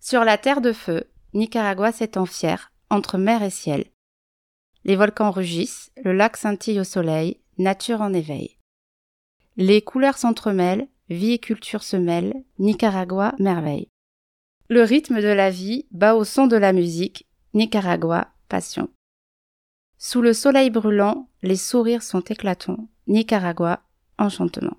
Sur la terre de feu, Nicaragua s'étend fière, entre mer et ciel. Les volcans rugissent, le lac scintille au soleil, nature en éveil. Les couleurs s'entremêlent, vie et culture se mêlent, Nicaragua merveille. Le rythme de la vie bat au son de la musique, Nicaragua passion. Sous le soleil brûlant, les sourires sont éclatants, Nicaragua enchantement.